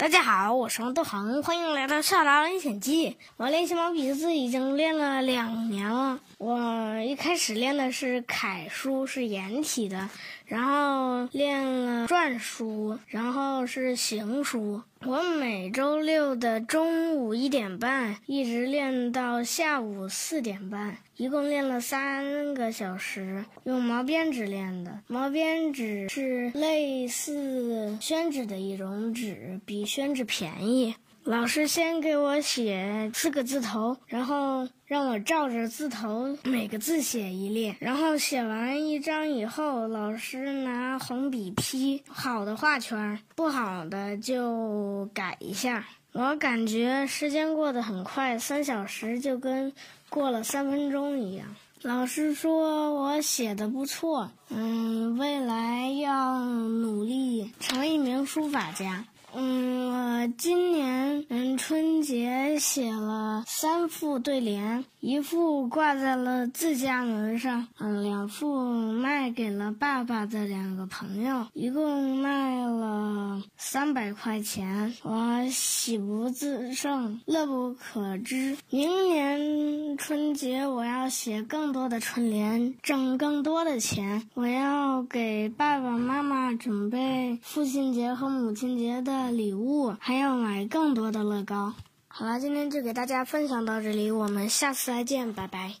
大家好，我是王杜恒，欢迎来到《少达历险记》。我练习毛笔字已经练了两年了。我一开始练的是楷书，是颜体的，然后练了篆书，然后是行书。我每周六的中午一点半一直练到下午四点半，一共练了三个小时。用毛边纸练的，毛边纸是类似宣纸的一种纸，比宣纸便宜。老师先给我写四个字头，然后让我照着字头每个字写一列，然后写完一张以后，老师拿红笔批，好的画圈，不好的就改一下。我感觉时间过得很快，三小时就跟过了三分钟一样。老师说我写的不错，嗯，未来要努力成一名书法家。写了三副对联，一副挂在了自家门上，嗯，两副卖给了爸爸的两个朋友，一共卖了三百块钱，我喜不自胜，乐不可支。明年春节我要写更多的春联，挣更多的钱，我要给爸爸妈妈准备父亲节和母亲节的。礼物还要买更多的乐高。好了，今天就给大家分享到这里，我们下次再见，拜拜。